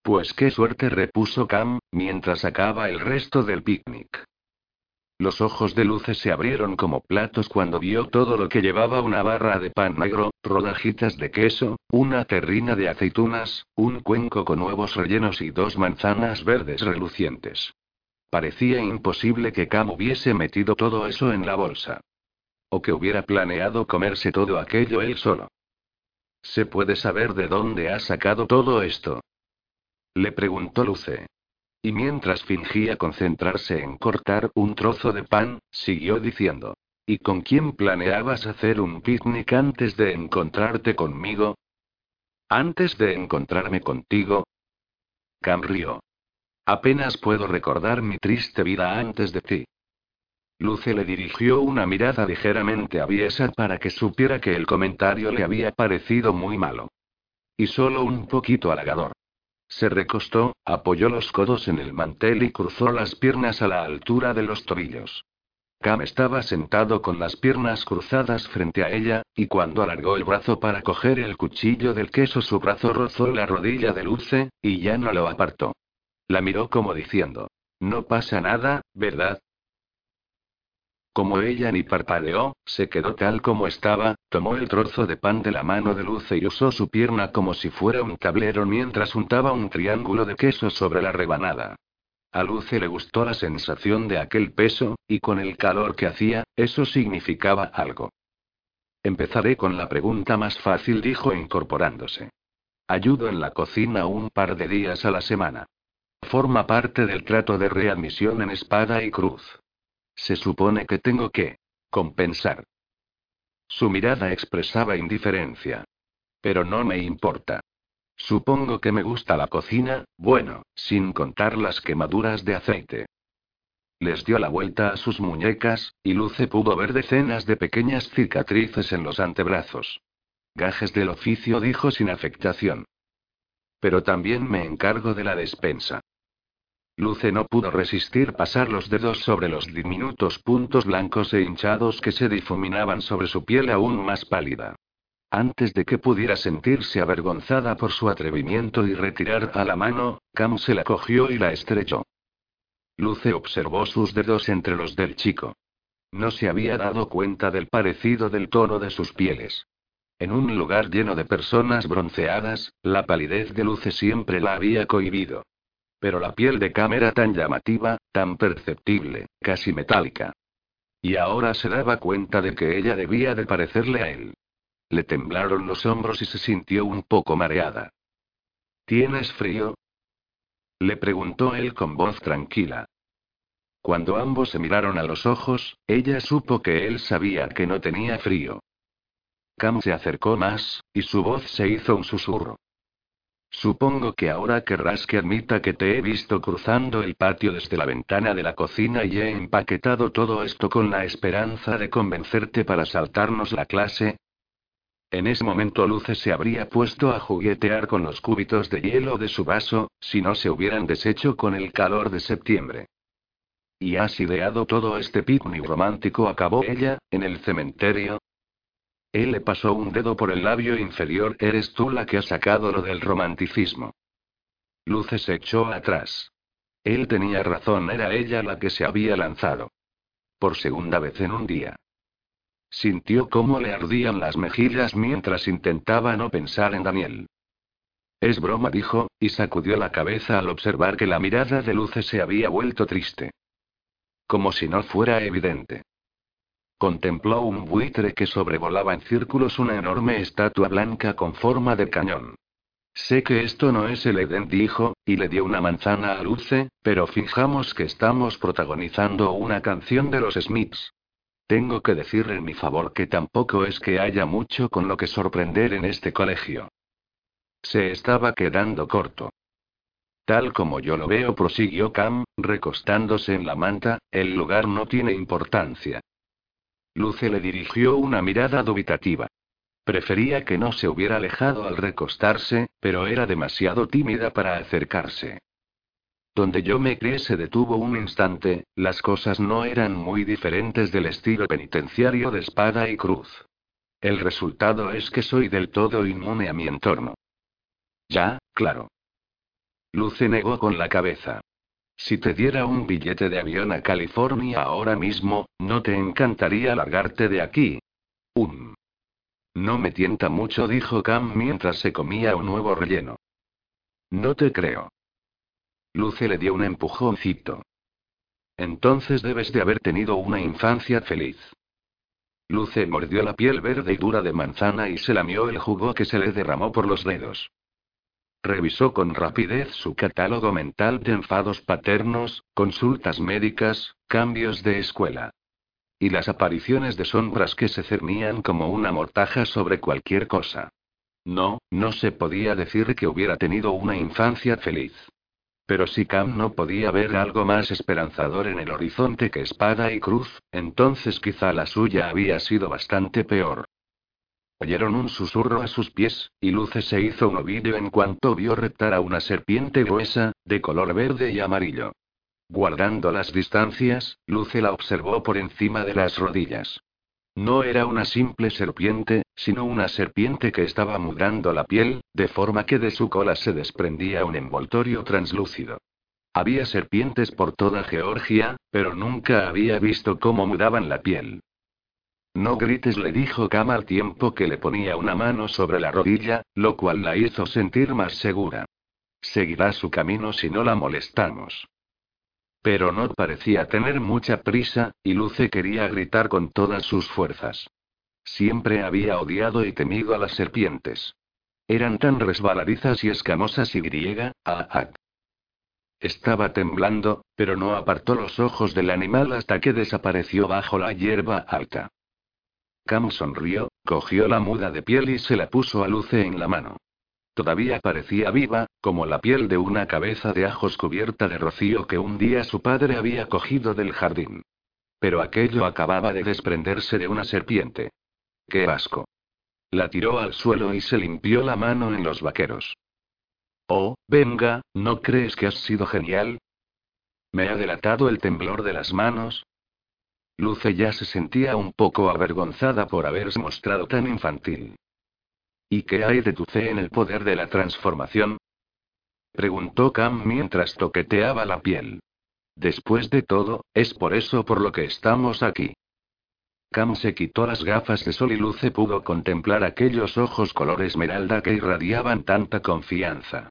Pues qué suerte, repuso Cam, mientras sacaba el resto del picnic. Los ojos de Luce se abrieron como platos cuando vio todo lo que llevaba una barra de pan negro, rodajitas de queso, una terrina de aceitunas, un cuenco con huevos rellenos y dos manzanas verdes relucientes. Parecía imposible que Cam hubiese metido todo eso en la bolsa. O que hubiera planeado comerse todo aquello él solo. ¿Se puede saber de dónde ha sacado todo esto? Le preguntó Luce. Y mientras fingía concentrarse en cortar un trozo de pan, siguió diciendo. ¿Y con quién planeabas hacer un picnic antes de encontrarte conmigo? ¿Antes de encontrarme contigo? Cam rió. Apenas puedo recordar mi triste vida antes de ti. Luce le dirigió una mirada ligeramente aviesa para que supiera que el comentario le había parecido muy malo. Y solo un poquito halagador. Se recostó, apoyó los codos en el mantel y cruzó las piernas a la altura de los tobillos. Cam estaba sentado con las piernas cruzadas frente a ella, y cuando alargó el brazo para coger el cuchillo del queso su brazo rozó la rodilla de Luce, y ya no lo apartó. La miró como diciendo. No pasa nada, ¿verdad? Como ella ni parpadeó, se quedó tal como estaba, tomó el trozo de pan de la mano de Luce y usó su pierna como si fuera un tablero mientras untaba un triángulo de queso sobre la rebanada. A Luce le gustó la sensación de aquel peso, y con el calor que hacía, eso significaba algo. Empezaré con la pregunta más fácil, dijo incorporándose. Ayudo en la cocina un par de días a la semana. Forma parte del trato de readmisión en espada y cruz. Se supone que tengo que compensar. Su mirada expresaba indiferencia. Pero no me importa. Supongo que me gusta la cocina, bueno, sin contar las quemaduras de aceite. Les dio la vuelta a sus muñecas, y Luce pudo ver decenas de pequeñas cicatrices en los antebrazos. Gajes del oficio dijo sin afectación. Pero también me encargo de la despensa. Luce no pudo resistir pasar los dedos sobre los diminutos puntos blancos e hinchados que se difuminaban sobre su piel aún más pálida. Antes de que pudiera sentirse avergonzada por su atrevimiento y retirar a la mano, Cam se la cogió y la estrechó. Luce observó sus dedos entre los del chico. No se había dado cuenta del parecido del tono de sus pieles. En un lugar lleno de personas bronceadas, la palidez de Luce siempre la había cohibido. Pero la piel de Cam era tan llamativa, tan perceptible, casi metálica. Y ahora se daba cuenta de que ella debía de parecerle a él. Le temblaron los hombros y se sintió un poco mareada. ¿Tienes frío? Le preguntó él con voz tranquila. Cuando ambos se miraron a los ojos, ella supo que él sabía que no tenía frío. Cam se acercó más, y su voz se hizo un susurro. Supongo que ahora querrás que admita que te he visto cruzando el patio desde la ventana de la cocina y he empaquetado todo esto con la esperanza de convencerte para saltarnos la clase. En ese momento Luce se habría puesto a juguetear con los cúbitos de hielo de su vaso, si no se hubieran deshecho con el calor de septiembre. ¿Y has ideado todo este picnic romántico? acabó ella, en el cementerio, él le pasó un dedo por el labio inferior. Eres tú la que ha sacado lo del romanticismo. Luce se echó atrás. Él tenía razón, era ella la que se había lanzado. Por segunda vez en un día. Sintió cómo le ardían las mejillas mientras intentaba no pensar en Daniel. Es broma, dijo, y sacudió la cabeza al observar que la mirada de Luce se había vuelto triste. Como si no fuera evidente. Contempló un buitre que sobrevolaba en círculos una enorme estatua blanca con forma de cañón. Sé que esto no es el Eden, dijo, y le dio una manzana a Luce, pero fijamos que estamos protagonizando una canción de los Smiths. Tengo que decir en mi favor que tampoco es que haya mucho con lo que sorprender en este colegio. Se estaba quedando corto. Tal como yo lo veo, prosiguió Cam, recostándose en la manta, el lugar no tiene importancia. Luce le dirigió una mirada dubitativa. Prefería que no se hubiera alejado al recostarse, pero era demasiado tímida para acercarse. Donde yo me crié se detuvo un instante, las cosas no eran muy diferentes del estilo penitenciario de espada y cruz. El resultado es que soy del todo inmune a mi entorno. Ya, claro. Luce negó con la cabeza. Si te diera un billete de avión a California ahora mismo, ¿no te encantaría largarte de aquí? Um. No me tienta mucho, dijo Cam mientras se comía un nuevo relleno. No te creo. Luce le dio un empujoncito. Entonces debes de haber tenido una infancia feliz. Luce mordió la piel verde y dura de manzana y se lamió el jugo que se le derramó por los dedos. Revisó con rapidez su catálogo mental de enfados paternos, consultas médicas, cambios de escuela. Y las apariciones de sombras que se cernían como una mortaja sobre cualquier cosa. No, no se podía decir que hubiera tenido una infancia feliz. Pero si Cam no podía ver algo más esperanzador en el horizonte que espada y cruz, entonces quizá la suya había sido bastante peor. Oyeron un susurro a sus pies, y Luce se hizo un ovillo en cuanto vio reptar a una serpiente gruesa, de color verde y amarillo. Guardando las distancias, Luce la observó por encima de las rodillas. No era una simple serpiente, sino una serpiente que estaba mudando la piel, de forma que de su cola se desprendía un envoltorio translúcido. Había serpientes por toda Georgia, pero nunca había visto cómo mudaban la piel. No grites, le dijo Cam al tiempo que le ponía una mano sobre la rodilla, lo cual la hizo sentir más segura. Seguirá su camino si no la molestamos. Pero no parecía tener mucha prisa, y Luce quería gritar con todas sus fuerzas. Siempre había odiado y temido a las serpientes. Eran tan resbaladizas y escamosas y griega, ah, ah. Estaba temblando, pero no apartó los ojos del animal hasta que desapareció bajo la hierba alta. Cam sonrió, cogió la muda de piel y se la puso a Luce en la mano. Todavía parecía viva, como la piel de una cabeza de ajos cubierta de rocío que un día su padre había cogido del jardín. Pero aquello acababa de desprenderse de una serpiente. ¡Qué asco! La tiró al suelo y se limpió la mano en los vaqueros. Oh, venga, ¿no crees que has sido genial? Me ha delatado el temblor de las manos, Luce ya se sentía un poco avergonzada por haberse mostrado tan infantil. ¿Y qué hay de tu fe en el poder de la transformación? Preguntó Cam mientras toqueteaba la piel. Después de todo, es por eso por lo que estamos aquí. Cam se quitó las gafas de sol y Luce pudo contemplar aquellos ojos color esmeralda que irradiaban tanta confianza.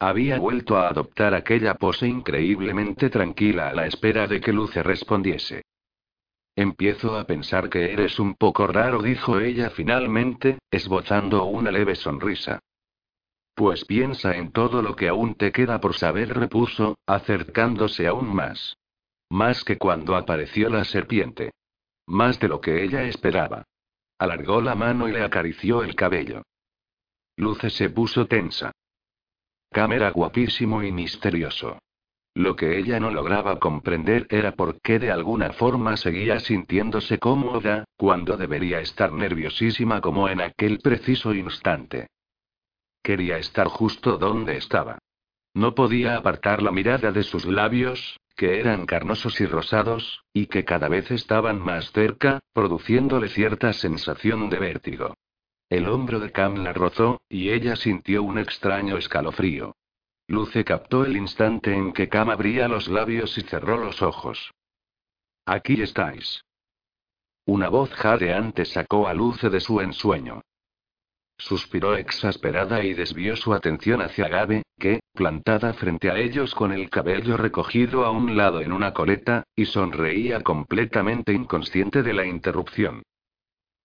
Había vuelto a adoptar aquella pose increíblemente tranquila a la espera de que Luce respondiese. Empiezo a pensar que eres un poco raro, dijo ella finalmente, esbozando una leve sonrisa. Pues piensa en todo lo que aún te queda por saber, repuso, acercándose aún más. Más que cuando apareció la serpiente. Más de lo que ella esperaba. Alargó la mano y le acarició el cabello. Luce se puso tensa. Cam era guapísimo y misterioso. Lo que ella no lograba comprender era por qué de alguna forma seguía sintiéndose cómoda, cuando debería estar nerviosísima como en aquel preciso instante. Quería estar justo donde estaba. No podía apartar la mirada de sus labios, que eran carnosos y rosados, y que cada vez estaban más cerca, produciéndole cierta sensación de vértigo. El hombro de Cam la rozó, y ella sintió un extraño escalofrío. Luce captó el instante en que Cam abría los labios y cerró los ojos. Aquí estáis. Una voz jadeante sacó a Luce de su ensueño. Suspiró exasperada y desvió su atención hacia Gabe, que, plantada frente a ellos con el cabello recogido a un lado en una coleta, y sonreía completamente inconsciente de la interrupción.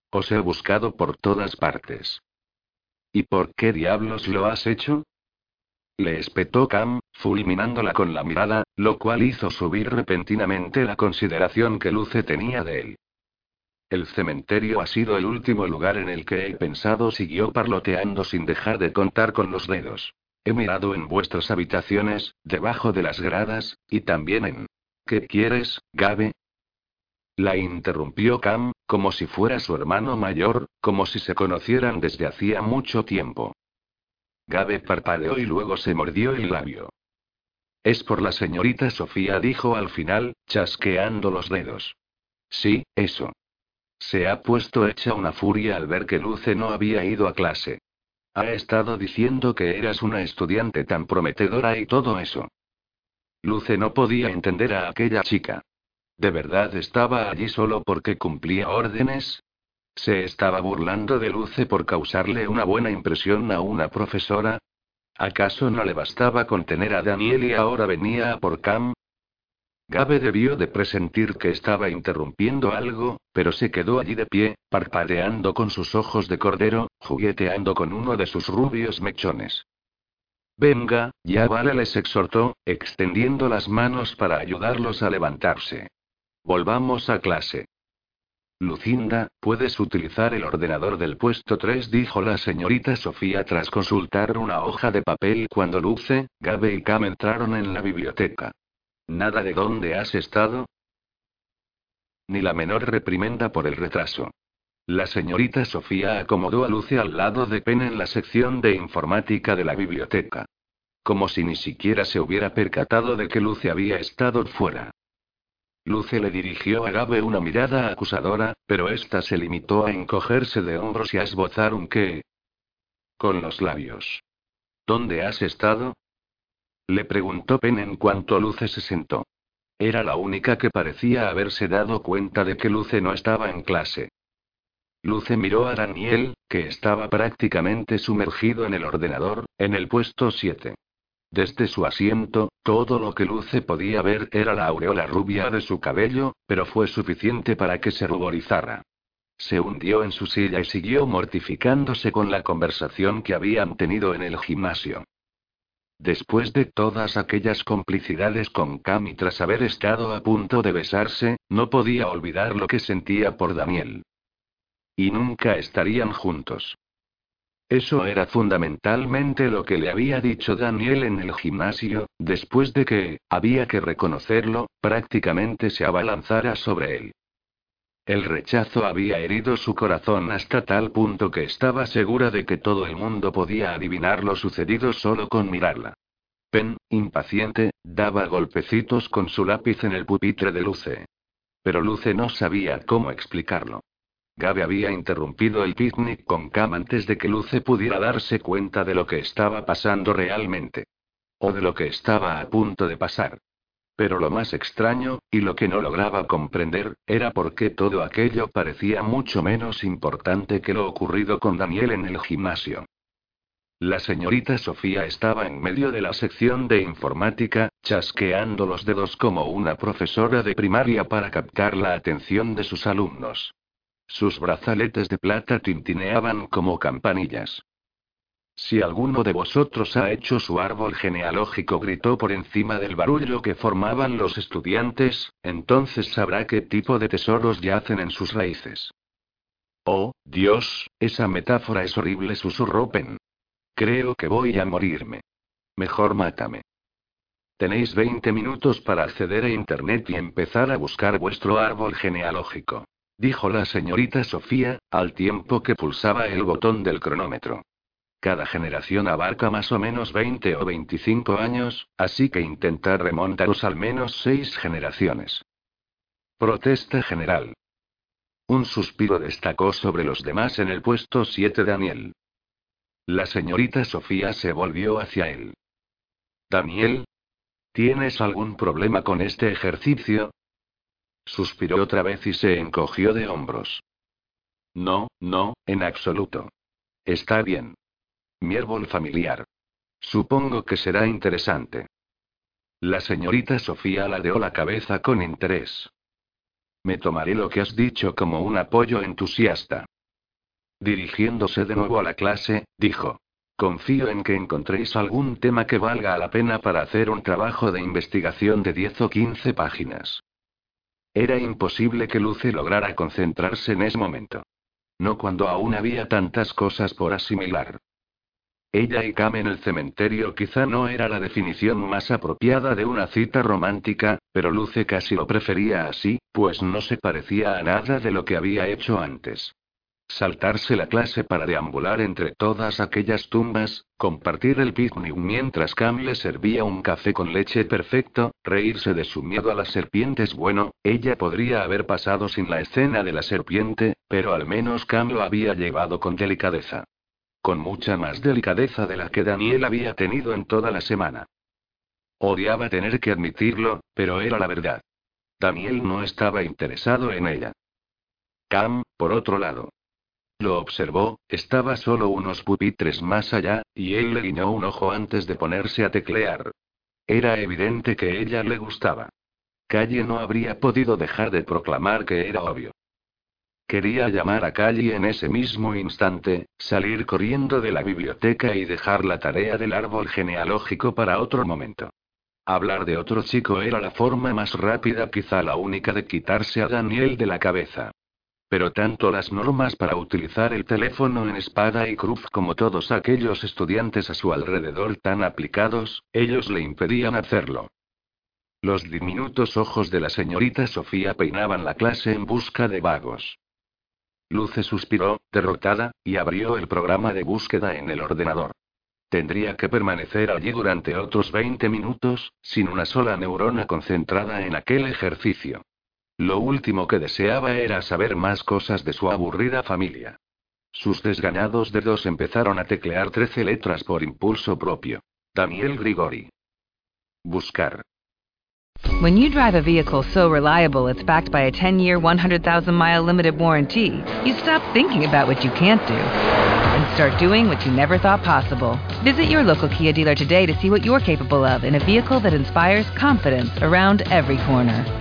Os he buscado por todas partes. ¿Y por qué diablos lo has hecho? Le espetó Cam, fulminándola con la mirada, lo cual hizo subir repentinamente la consideración que Luce tenía de él. El cementerio ha sido el último lugar en el que he pensado, siguió parloteando sin dejar de contar con los dedos. He mirado en vuestras habitaciones, debajo de las gradas, y también en... ¿Qué quieres, Gabe? La interrumpió Cam, como si fuera su hermano mayor, como si se conocieran desde hacía mucho tiempo. Gabe parpadeó y luego se mordió el labio. Es por la señorita Sofía, dijo al final, chasqueando los dedos. Sí, eso. Se ha puesto hecha una furia al ver que Luce no había ido a clase. Ha estado diciendo que eras una estudiante tan prometedora y todo eso. Luce no podía entender a aquella chica. ¿De verdad estaba allí solo porque cumplía órdenes? ¿Se estaba burlando de Luce por causarle una buena impresión a una profesora? ¿Acaso no le bastaba contener a Daniel y ahora venía a por Cam? Gabe debió de presentir que estaba interrumpiendo algo, pero se quedó allí de pie, parpadeando con sus ojos de cordero, jugueteando con uno de sus rubios mechones. Venga, ya vale, les exhortó, extendiendo las manos para ayudarlos a levantarse. Volvamos a clase. Lucinda, puedes utilizar el ordenador del puesto 3, dijo la señorita Sofía tras consultar una hoja de papel cuando Luce, Gabe y Cam entraron en la biblioteca. ¿Nada de dónde has estado? Ni la menor reprimenda por el retraso. La señorita Sofía acomodó a Luce al lado de Pen en la sección de informática de la biblioteca. Como si ni siquiera se hubiera percatado de que Luce había estado fuera. Luce le dirigió a Gabe una mirada acusadora, pero ésta se limitó a encogerse de hombros y a esbozar un qué. Con los labios. ¿Dónde has estado? Le preguntó Pen en cuanto Luce se sentó. Era la única que parecía haberse dado cuenta de que Luce no estaba en clase. Luce miró a Daniel, que estaba prácticamente sumergido en el ordenador, en el puesto 7. Desde su asiento, todo lo que Luce podía ver era la aureola rubia de su cabello, pero fue suficiente para que se ruborizara. Se hundió en su silla y siguió mortificándose con la conversación que habían tenido en el gimnasio. Después de todas aquellas complicidades con Cam y tras haber estado a punto de besarse, no podía olvidar lo que sentía por Daniel. Y nunca estarían juntos. Eso era fundamentalmente lo que le había dicho Daniel en el gimnasio, después de que, había que reconocerlo, prácticamente se abalanzara sobre él. El rechazo había herido su corazón hasta tal punto que estaba segura de que todo el mundo podía adivinar lo sucedido solo con mirarla. Pen, impaciente, daba golpecitos con su lápiz en el pupitre de Luce. Pero Luce no sabía cómo explicarlo. Gabe había interrumpido el picnic con Cam antes de que Luce pudiera darse cuenta de lo que estaba pasando realmente. O de lo que estaba a punto de pasar. Pero lo más extraño, y lo que no lograba comprender, era por qué todo aquello parecía mucho menos importante que lo ocurrido con Daniel en el gimnasio. La señorita Sofía estaba en medio de la sección de informática, chasqueando los dedos como una profesora de primaria para captar la atención de sus alumnos. Sus brazaletes de plata tintineaban como campanillas. Si alguno de vosotros ha hecho su árbol genealógico, gritó por encima del barullo que formaban los estudiantes, entonces sabrá qué tipo de tesoros yacen en sus raíces. Oh, Dios, esa metáfora es horrible, susurró Pen. Creo que voy a morirme. Mejor mátame. Tenéis 20 minutos para acceder a Internet y empezar a buscar vuestro árbol genealógico, dijo la señorita Sofía, al tiempo que pulsaba el botón del cronómetro. Cada generación abarca más o menos 20 o 25 años, así que intentad remontaros al menos seis generaciones. Protesta general. Un suspiro destacó sobre los demás en el puesto 7 Daniel. La señorita Sofía se volvió hacia él. Daniel, ¿tienes algún problema con este ejercicio? Suspiró otra vez y se encogió de hombros. No, no, en absoluto. Está bien. Mi árbol familiar. Supongo que será interesante. La señorita Sofía ladeó la cabeza con interés. Me tomaré lo que has dicho como un apoyo entusiasta. Dirigiéndose de nuevo a la clase, dijo. Confío en que encontréis algún tema que valga la pena para hacer un trabajo de investigación de 10 o 15 páginas. Era imposible que Luce lograra concentrarse en ese momento. No cuando aún había tantas cosas por asimilar. Ella y Cam en el cementerio quizá no era la definición más apropiada de una cita romántica, pero Luce casi lo prefería así, pues no se parecía a nada de lo que había hecho antes. Saltarse la clase para deambular entre todas aquellas tumbas, compartir el picnic mientras Cam le servía un café con leche perfecto, reírse de su miedo a las serpientes. Bueno, ella podría haber pasado sin la escena de la serpiente, pero al menos Cam lo había llevado con delicadeza. Con mucha más delicadeza de la que Daniel había tenido en toda la semana. Odiaba tener que admitirlo, pero era la verdad. Daniel no estaba interesado en ella. Cam, por otro lado. Lo observó, estaba solo unos pupitres más allá, y él le guiñó un ojo antes de ponerse a teclear. Era evidente que ella le gustaba. Calle no habría podido dejar de proclamar que era obvio. Quería llamar a Callie en ese mismo instante, salir corriendo de la biblioteca y dejar la tarea del árbol genealógico para otro momento. Hablar de otro chico era la forma más rápida, quizá la única de quitarse a Daniel de la cabeza. Pero tanto las normas para utilizar el teléfono en espada y cruz como todos aquellos estudiantes a su alrededor tan aplicados, ellos le impedían hacerlo. Los diminutos ojos de la señorita Sofía peinaban la clase en busca de vagos. Luce suspiró, derrotada, y abrió el programa de búsqueda en el ordenador. Tendría que permanecer allí durante otros 20 minutos, sin una sola neurona concentrada en aquel ejercicio. Lo último que deseaba era saber más cosas de su aburrida familia. Sus desgañados dedos empezaron a teclear 13 letras por impulso propio. Daniel Grigori. Buscar. When you drive a vehicle so reliable it's backed by a 10 year, 100,000 mile limited warranty, you stop thinking about what you can't do and start doing what you never thought possible. Visit your local Kia dealer today to see what you're capable of in a vehicle that inspires confidence around every corner.